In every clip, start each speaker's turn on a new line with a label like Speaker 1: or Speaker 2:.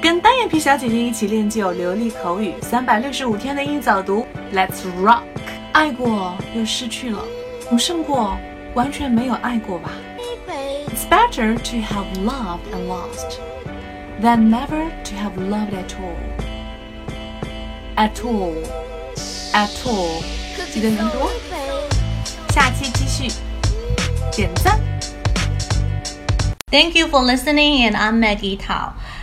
Speaker 1: 跟单眼皮小姐姐一起练就流利口语，三百六十五天的英语早读，Let's rock！爱过又失去了，总胜过完全没有爱过吧。It's better to have loved and lost than never to have loved at all. At all, at all，记得跟读。下期继续，点赞。
Speaker 2: Thank you for listening, and I'm Maggie Tao.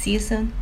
Speaker 2: See you soon.